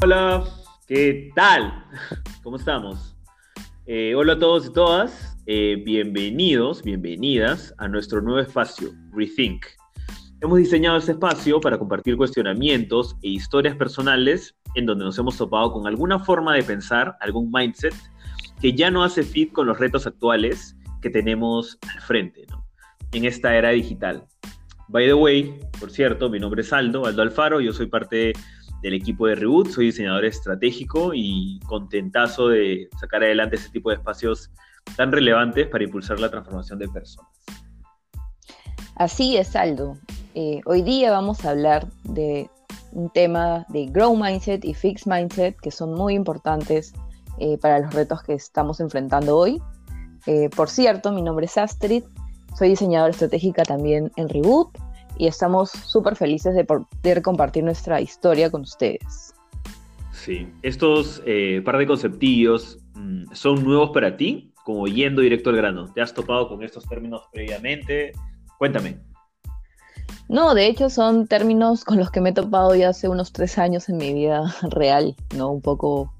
Hola, ¿qué tal? ¿Cómo estamos? Eh, hola a todos y todas, eh, bienvenidos, bienvenidas a nuestro nuevo espacio, Rethink. Hemos diseñado este espacio para compartir cuestionamientos e historias personales en donde nos hemos topado con alguna forma de pensar, algún mindset que ya no hace fit con los retos actuales que tenemos al frente, ¿no? En esta era digital. By the way, por cierto, mi nombre es Aldo, Aldo Alfaro, yo soy parte del equipo de Reboot, soy diseñador estratégico y contentazo de sacar adelante este tipo de espacios tan relevantes para impulsar la transformación de personas. Así es, Aldo. Eh, hoy día vamos a hablar de un tema de Grow Mindset y Fix Mindset que son muy importantes eh, para los retos que estamos enfrentando hoy. Eh, por cierto, mi nombre es Astrid, soy diseñadora estratégica también en Reboot y estamos súper felices de poder compartir nuestra historia con ustedes. Sí, estos eh, par de conceptillos mm, son nuevos para ti, como yendo directo al grano. ¿Te has topado con estos términos previamente? Cuéntame. No, de hecho son términos con los que me he topado ya hace unos tres años en mi vida real, ¿no? Un poco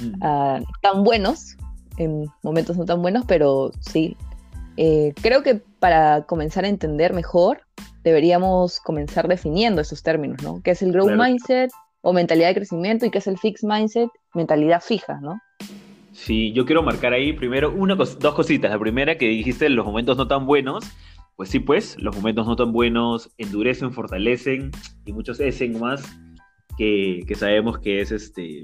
mm. ah, tan buenos, en momentos no tan buenos, pero sí. Eh, creo que para comenzar a entender mejor, deberíamos comenzar definiendo esos términos, ¿no? ¿Qué es el growth mindset o mentalidad de crecimiento y qué es el fixed mindset, mentalidad fija, ¿no? Sí, yo quiero marcar ahí primero una dos cositas. La primera que dijiste, los momentos no tan buenos. Pues sí, pues, los momentos no tan buenos endurecen, fortalecen y muchos hacen más que, que sabemos que es este,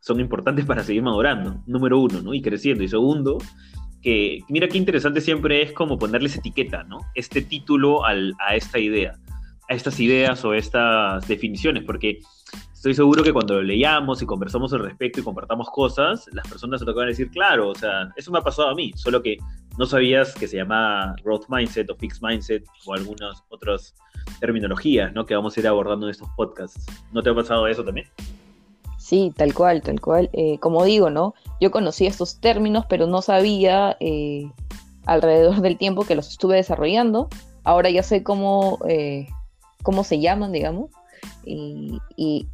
son importantes para seguir madurando, número uno, ¿no? Y creciendo. Y segundo, mira qué interesante siempre es como ponerles etiqueta, ¿no? Este título a esta idea, a estas ideas o estas definiciones, porque estoy seguro que cuando lo leíamos y conversamos al respecto y compartamos cosas, las personas se tocaban decir, claro, o sea, eso me ha pasado a mí, solo que no sabías que se llama growth mindset o fixed mindset o algunas otras terminologías, ¿no? Que vamos a ir abordando en estos podcasts. ¿No te ha pasado eso también? Sí, tal cual, tal cual. Eh, como digo, ¿no? Yo conocí estos términos, pero no sabía eh, alrededor del tiempo que los estuve desarrollando. Ahora ya sé cómo, eh, cómo se llaman, digamos, y,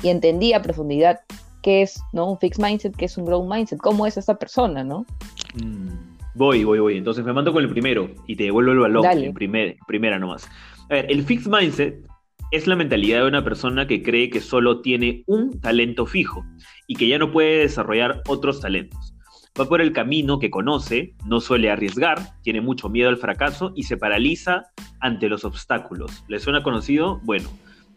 entendí a profundidad qué es ¿no? un fixed mindset, qué es un growth mindset, cómo es esta persona, ¿no? Mm, voy, voy, voy. Entonces me mando con el primero y te devuelvo el balón en primer, primera nomás. A ver, el fixed mindset es la mentalidad de una persona que cree que solo tiene un talento fijo y que ya no puede desarrollar otros talentos. Va por el camino que conoce, no suele arriesgar, tiene mucho miedo al fracaso y se paraliza ante los obstáculos. ¿Le suena conocido? Bueno,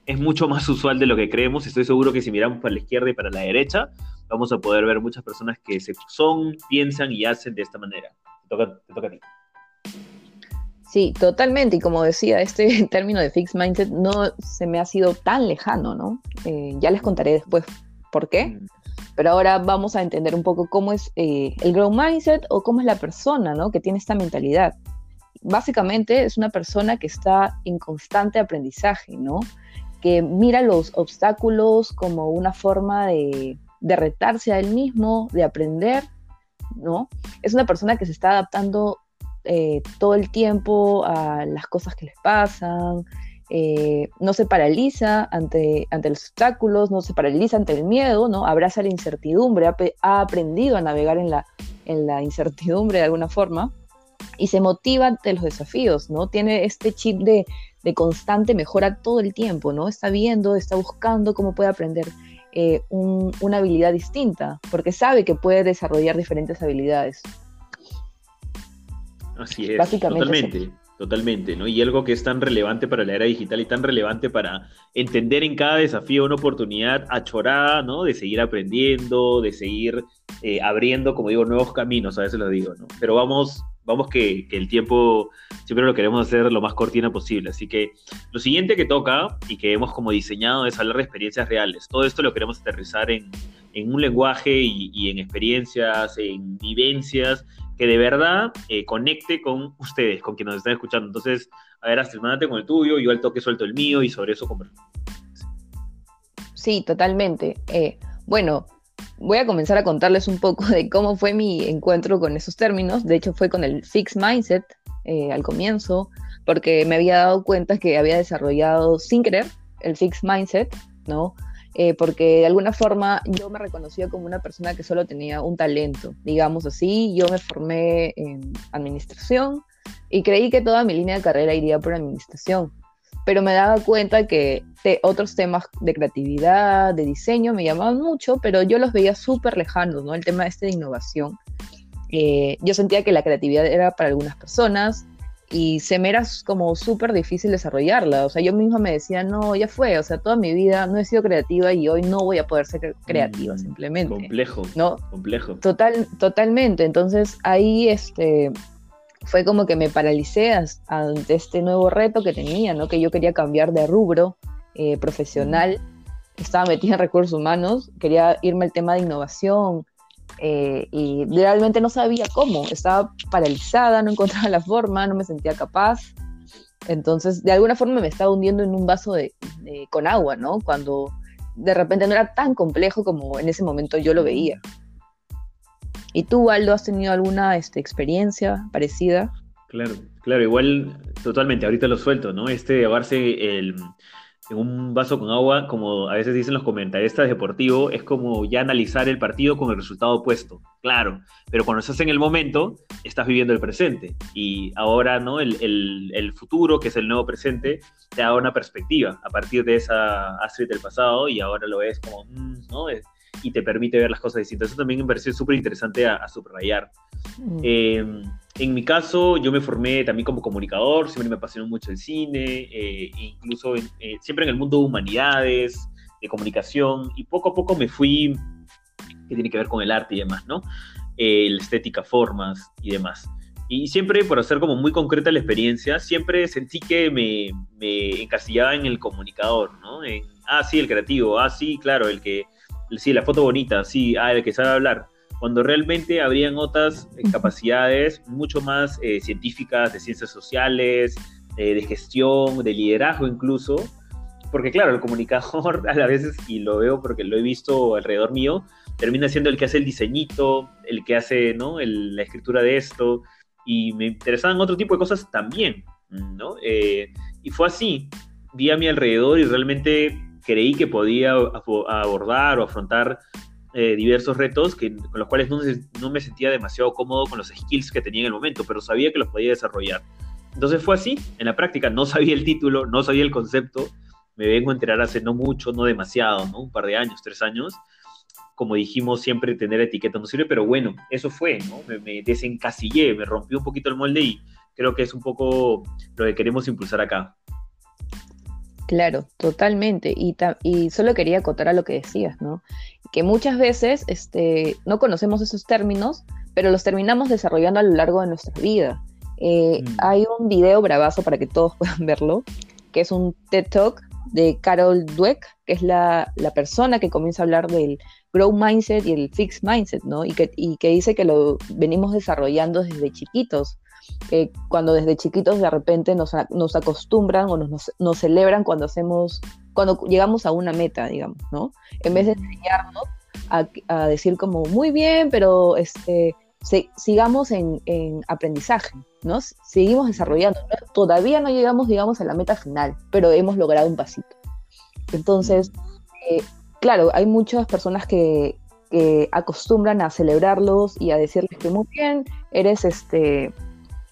es mucho más usual de lo que creemos. Estoy seguro que si miramos para la izquierda y para la derecha, vamos a poder ver muchas personas que son, piensan y hacen de esta manera. Te te toca a ti. Sí, totalmente. Y como decía, este término de fixed mindset no se me ha sido tan lejano, ¿no? Eh, ya les contaré después por qué. Mm. Pero ahora vamos a entender un poco cómo es eh, el growth mindset o cómo es la persona, ¿no? Que tiene esta mentalidad. Básicamente es una persona que está en constante aprendizaje, ¿no? Que mira los obstáculos como una forma de, de retarse a él mismo, de aprender, ¿no? Es una persona que se está adaptando eh, todo el tiempo a las cosas que les pasan, eh, no se paraliza ante, ante los obstáculos, no se paraliza ante el miedo, ¿no? abraza la incertidumbre, ha, aprendido a navegar en la, en la incertidumbre de alguna forma y se motiva ante los desafíos, ¿no? Tiene este chip de, de constante mejora todo el tiempo, ¿no? Está viendo, está buscando cómo puede aprender eh, una habilidad distinta, porque sabe que puede desarrollar diferentes habilidades. Así es, totalmente, totalmente, ¿no? Y algo que es tan relevante para la era digital y tan relevante para entender en cada desafío una oportunidad achorada, ¿no? De seguir aprendiendo, de seguir eh, abriendo, como digo, nuevos caminos, a veces lo digo, ¿no? Pero vamos, vamos que, que, el tiempo siempre lo queremos hacer lo más cortina posible. Así que lo siguiente que toca y que hemos como diseñado es hablar de experiencias reales. Todo esto lo queremos aterrizar en, en un lenguaje y, y, en experiencias, en vivencias que de verdad eh, conecte con ustedes, con quienes nos están escuchando. Entonces, a ver, mándate con el tuyo, yo al toque suelto el mío y sobre eso conversamos. Sí, totalmente. Eh, bueno, voy a comenzar a contarles un poco de cómo fue mi encuentro con esos términos. De hecho, fue con el fixed mindset eh, al comienzo, porque me había dado cuenta que había desarrollado sin querer el fixed mindset, ¿no? Eh, porque de alguna forma yo me reconocía como una persona que solo tenía un talento, digamos así. Yo me formé en administración y creí que toda mi línea de carrera iría por administración, pero me daba cuenta que otros temas de creatividad, de diseño me llamaban mucho, pero yo los veía súper lejanos, ¿no? El tema este de innovación. Eh, yo sentía que la creatividad era para algunas personas, y se me era como súper difícil desarrollarla. O sea, yo misma me decía, no, ya fue, o sea, toda mi vida no he sido creativa y hoy no voy a poder ser creativa mm, simplemente. Complejo. ¿No? Complejo. Total, totalmente. Entonces ahí este, fue como que me paralicé ante este nuevo reto que tenía, ¿no? Que yo quería cambiar de rubro eh, profesional. Mm. Estaba metida en recursos humanos, quería irme al tema de innovación, eh, y realmente no sabía cómo, estaba paralizada, no encontraba la forma, no me sentía capaz. Entonces, de alguna forma me estaba hundiendo en un vaso de, con agua, ¿no? Cuando de repente no era tan complejo como en ese momento yo lo veía. ¿Y tú, Aldo, has tenido alguna este, experiencia parecida? Claro, claro, igual totalmente, ahorita lo suelto, ¿no? Este llevarse el, en un vaso con agua, como a veces dicen los comentaristas deportivos, es como ya analizar el partido con el resultado opuesto, claro, pero cuando estás en el momento, estás viviendo el presente y ahora, ¿no? El, el, futuro, que es el nuevo presente, te da una perspectiva a partir de esa Astrid del pasado y ahora lo ves como, mm, ¿no? Y te permite ver las cosas distintas. Eso también me pareció súper interesante a, subrayar. Mm. Em, en mi caso, yo me formé también como comunicador, siempre me apasionó mucho el cine, eh, incluso eh, siempre en el mundo de humanidades, de comunicación, y poco a poco me fui, que tiene que ver con el arte y demás, ¿no? Eh, la estética, formas y demás. Y siempre, por hacer como muy concreta la experiencia, siempre sentí que me, me encasillaba en el comunicador, ¿no? En, ah, sí, el creativo, ah, sí, claro, el que sí, la foto bonita, sí, ah, el que sabe hablar, cuando realmente habrían otras eh, capacidades mucho más eh, científicas, de ciencias sociales, eh, de gestión, de liderazgo incluso, porque claro, el comunicador a la veces, y lo veo porque lo he visto alrededor mío, termina siendo el que hace el diseñito, el que hace ¿no? la escritura de esto, y me interesaban otro tipo de cosas también, ¿no? y fue así, vi a mi alrededor y realmente creí que podía abordar o afrontar eh, diversos retos que, con los cuales no, me sentía demasiado cómodo con los skills que tenía en el momento, pero sabía que los podía desarrollar. Entonces fue así, en la práctica no sabía el título, no sabía el concepto, me vengo a enterar hace no mucho, no demasiado, ¿no? un par de años, tres años. Como dijimos, siempre tener etiqueta no sirve, pero bueno, eso fue, ¿no? me, me desencasillé, me rompió un poquito el molde y creo que es un poco lo que queremos impulsar acá. Claro, totalmente. Y, y solo quería acotar a lo que decías, ¿no? Que muchas veces este, no conocemos esos términos, pero los terminamos desarrollando a lo largo de nuestra vida. Eh, mm. Hay un video bravazo para que todos puedan verlo, que es un TED Talk de Carol Dweck, que es la, persona que comienza a hablar del Grow Mindset y el Fixed Mindset, ¿no? Y que, y que dice que lo venimos desarrollando desde chiquitos cuando desde chiquitos de repente nos, nos acostumbran o nos, nos, celebran cuando hacemos, cuando llegamos a una meta, digamos, ¿no? En vez de enseñarnos a, a decir como, muy bien, pero este, sigamos en, en, aprendizaje, ¿no? Seguimos desarrollando. Todavía no llegamos, digamos, a la meta final, pero hemos logrado un pasito. Entonces, eh, claro, hay muchas personas que, que acostumbran a celebrarlos y a decirles que muy bien, eres este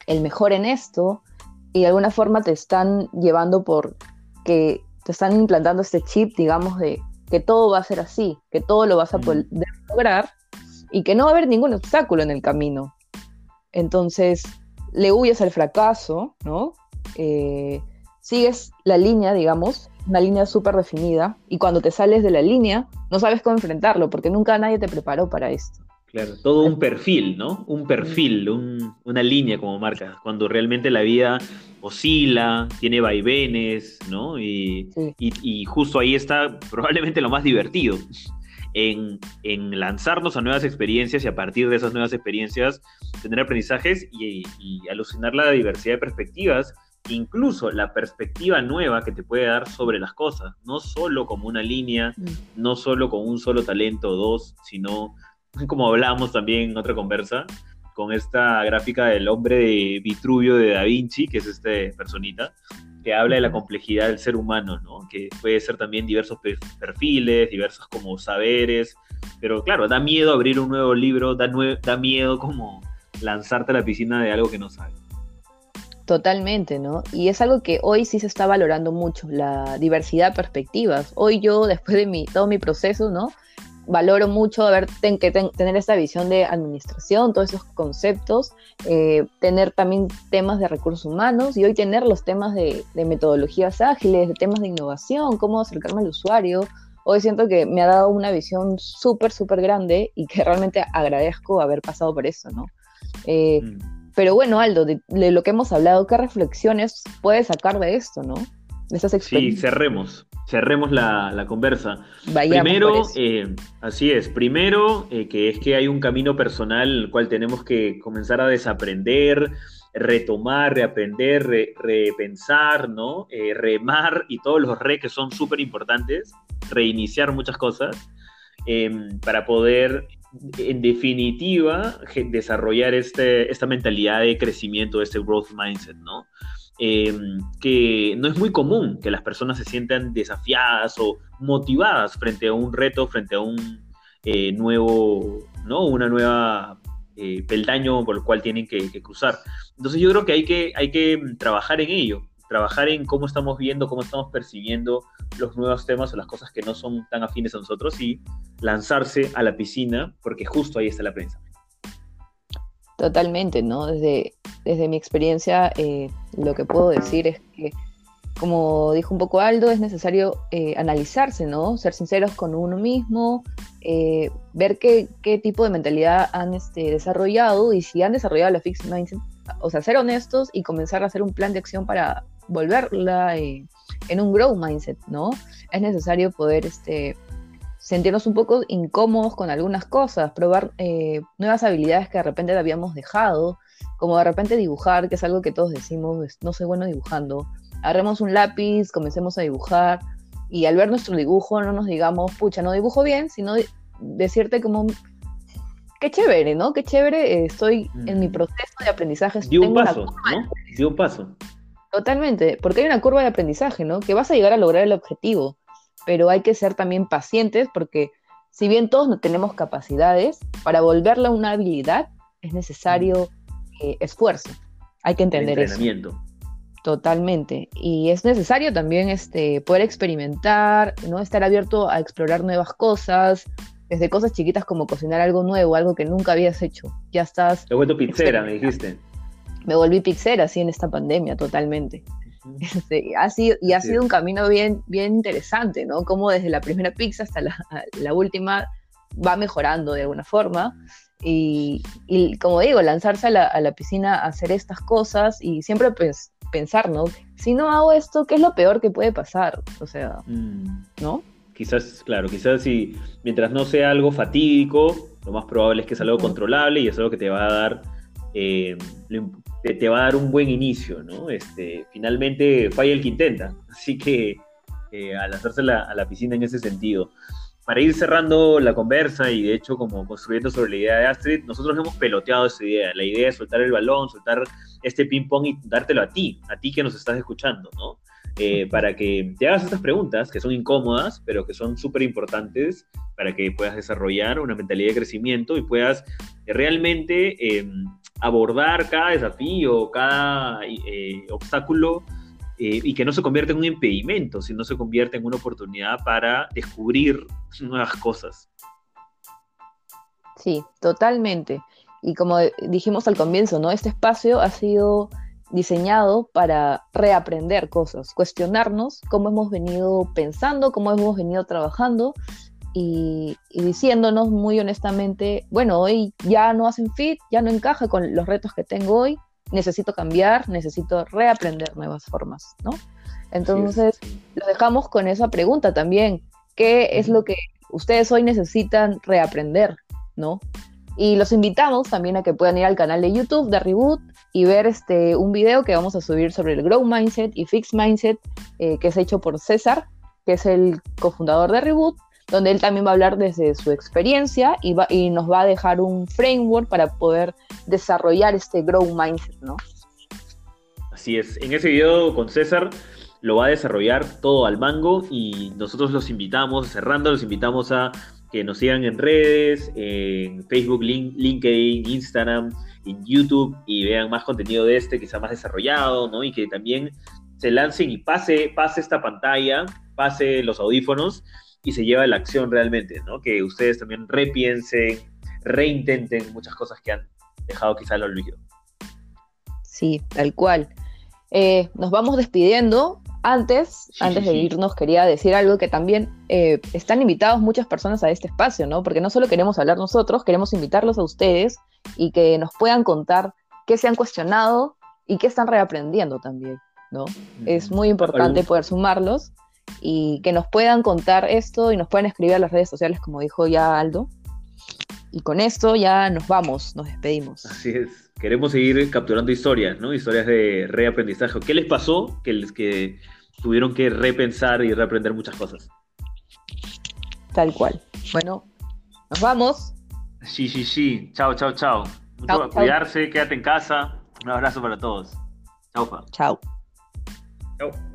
el mejor en esto y de alguna forma te están llevando por que te están implantando este chip, digamos, de que todo va a ser así, que todo lo vas a poder lograr y que no va a haber ningún obstáculo en el camino. Entonces, le huyes al fracaso, ¿no? Eh, sigues la línea, digamos, una línea súper definida, y cuando te sales de la línea, no sabes cómo enfrentarlo, porque nunca nadie te preparó para esto. Claro, todo un perfil, ¿no? Un perfil, una línea como marca, cuando realmente la vida oscila, tiene vaivenes, ¿no? Y, justo ahí está probablemente lo más divertido, en, lanzarnos a nuevas experiencias y a partir de esas nuevas experiencias tener aprendizajes y, alucinar la diversidad de perspectivas, incluso la perspectiva nueva que te puede dar sobre las cosas, no solo como una línea, mm. no solo con un solo talento o dos, sino como hablábamos también en otra conversa, con esta gráfica del hombre de Vitruvio de Da Vinci, que es este personita, te habla de la complejidad del ser humano, ¿no? Que puede ser también diversos perfiles, diversos como saberes, pero claro, da miedo abrir un nuevo libro, da, da miedo como lanzarte a la piscina de algo que no sabes. Totalmente, ¿no? Y es algo que hoy sí se está valorando mucho, la diversidad de perspectivas. Hoy yo, después de mi, todo mi proceso, ¿no? Valoro mucho haber que tener esta visión de administración, todos esos conceptos, eh, tener también temas de recursos humanos y hoy tener los temas de, de metodologías ágiles, de temas de innovación, cómo acercarme al usuario. Hoy siento que me ha dado una visión súper, súper grande y que realmente agradezco haber pasado por eso, ¿no? Eh, mm. Pero bueno, Aldo, de, lo que hemos hablado, ¿qué reflexiones puedes sacar de esto, no? Experiencias. Sí, cerremos, cerremos la, conversa. Primero, eh, así es, primero eh, que es que hay un camino personal el cual tenemos que comenzar a desaprender, retomar, reaprender, repensar, ¿no? Eh, remar y todos los re que son súper importantes, reiniciar muchas cosas para poder en definitiva, desarrollar este, esta mentalidad de crecimiento, este growth mindset, ¿no? Em, que no es muy común que las personas se sientan desafiadas o motivadas frente a un reto, frente a un eh, nuevo, ¿no? Una nueva eh, peldaño por el cual tienen que, que, cruzar. Entonces yo creo que hay que, hay que trabajar en ello, trabajar en cómo estamos viendo, cómo estamos percibiendo los nuevos temas o las cosas que no son tan afines a nosotros y lanzarse a la piscina, porque justo ahí está la prensa. Totalmente, ¿no? Desde, desde mi experiencia, eh, lo que puedo decir es que, como dijo un poco Aldo, es necesario eh, analizarse, ¿no? Ser sinceros con uno mismo, eh, ver qué, qué, tipo de mentalidad han este, desarrollado y si han desarrollado la fixed mindset, o sea, ser honestos y comenzar a hacer un plan de acción para volverla en un grow mindset, ¿no? Es necesario poder este, sentirnos un poco incómodos con algunas cosas, probar eh, nuevas habilidades que de repente habíamos dejado, como de repente dibujar, que es algo que todos decimos, no soy bueno dibujando. Agarremos un lápiz, comencemos a dibujar y al ver nuestro dibujo no nos digamos, pucha, no dibujo bien, sino decirte como, qué chévere, ¿no? Qué chévere, eh, estoy en mi proceso de aprendizaje. Dio un paso, ¿no? Dio un paso. Totalmente, porque hay una curva de aprendizaje, ¿no? Que vas a llegar a lograr el objetivo, pero hay que ser también pacientes porque si bien todos no tenemos capacidades, para volverla una habilidad es necesario eh, esfuerzo. Hay que entender eso. Totalmente. Y es necesario también este, poder experimentar, ¿no? Estar abierto a explorar nuevas cosas, desde cosas chiquitas como cocinar algo nuevo, algo que nunca habías hecho. Ya estás. Te vuelto pizzera, me dijiste me volví pixera así en esta pandemia totalmente. Este, ha sido, y ha sido un camino bien, bien interesante, ¿no? Como desde la primera pizza hasta la, última va mejorando de alguna forma. Y, como digo, lanzarse a la, piscina a hacer estas cosas y siempre pues, pensar, ¿no? Si no hago esto, ¿qué es lo peor que puede pasar? O sea, mm. ¿no? Quizás, claro, quizás si mientras no sea algo fatídico, lo más probable es que sea algo controlable y es algo que te va a dar eh, te, va a dar un buen inicio, ¿no? Este, finalmente falla el que intenta, así que eh, al hacerse a la piscina en ese sentido. Para ir cerrando la conversa y de hecho como construyendo sobre la idea de Astrid, nosotros hemos peloteado esa idea, la idea es soltar el balón, soltar este ping pong y dártelo a ti, a ti que nos estás escuchando, ¿no? Eh, para que te hagas estas preguntas que son incómodas, pero que son súper importantes para que puedas desarrollar una mentalidad de crecimiento y puedas realmente em, abordar cada desafío, cada eh, obstáculo eh, y que no se convierta en un impedimento, sino se convierta en una oportunidad para descubrir nuevas cosas. Sí, totalmente. Y como dijimos al comienzo, ¿no? Este espacio ha sido diseñado para reaprender cosas, cuestionarnos cómo hemos venido pensando, cómo hemos venido trabajando y, diciéndonos muy honestamente, bueno, hoy ya no hacen fit, ya no encaja con los retos que tengo hoy, necesito cambiar, necesito reaprender nuevas formas, ¿no? Entonces, lo dejamos con esa pregunta también, ¿qué es lo que ustedes hoy necesitan reaprender, ¿no? Y los invitamos también a que puedan ir al canal de YouTube de Reboot y ver este, un video que vamos a subir sobre el Grow Mindset y Fixed Mindset, eh, que es hecho por César, que es el cofundador de Reboot, donde él también va a hablar desde su experiencia y, va, y nos va a dejar un framework para poder desarrollar este grow mindset, ¿no? Así es. En ese video con César lo va a desarrollar todo al mango y nosotros los invitamos, cerrando, los invitamos a que nos sigan en redes, en Facebook, LinkedIn, Instagram, en YouTube y vean más contenido de este, quizá más desarrollado, ¿no? Y que también se lancen y pase, pase esta pantalla, pase los audífonos y se lleva la acción realmente, ¿no? Que ustedes también repiensen, reintenten muchas cosas que han dejado quizá al olvido. Sí, tal cual. Eh, nos vamos despidiendo. Antes, antes de irnos, quería decir algo que también eh, están invitados muchas personas a este espacio, ¿no? Porque no solo queremos hablar nosotros, queremos invitarlos a ustedes y que nos puedan contar qué se han cuestionado y qué están reaprendiendo también, ¿no? Es muy importante poder sumarlos y que nos puedan contar esto y nos puedan escribir a las redes sociales, como dijo ya Aldo. Y con esto ya nos vamos, nos despedimos. Así es. Queremos seguir capturando historias, ¿no? Historias de reaprendizaje. ¿Qué les pasó que, les, que tuvieron que repensar y reaprender muchas cosas? Tal cual. Bueno, nos vamos. Sí, sí, sí. Chao, chao, chao. Mucho cuidarse, quédate en casa. Un abrazo para todos. Chao, Chao. Chao.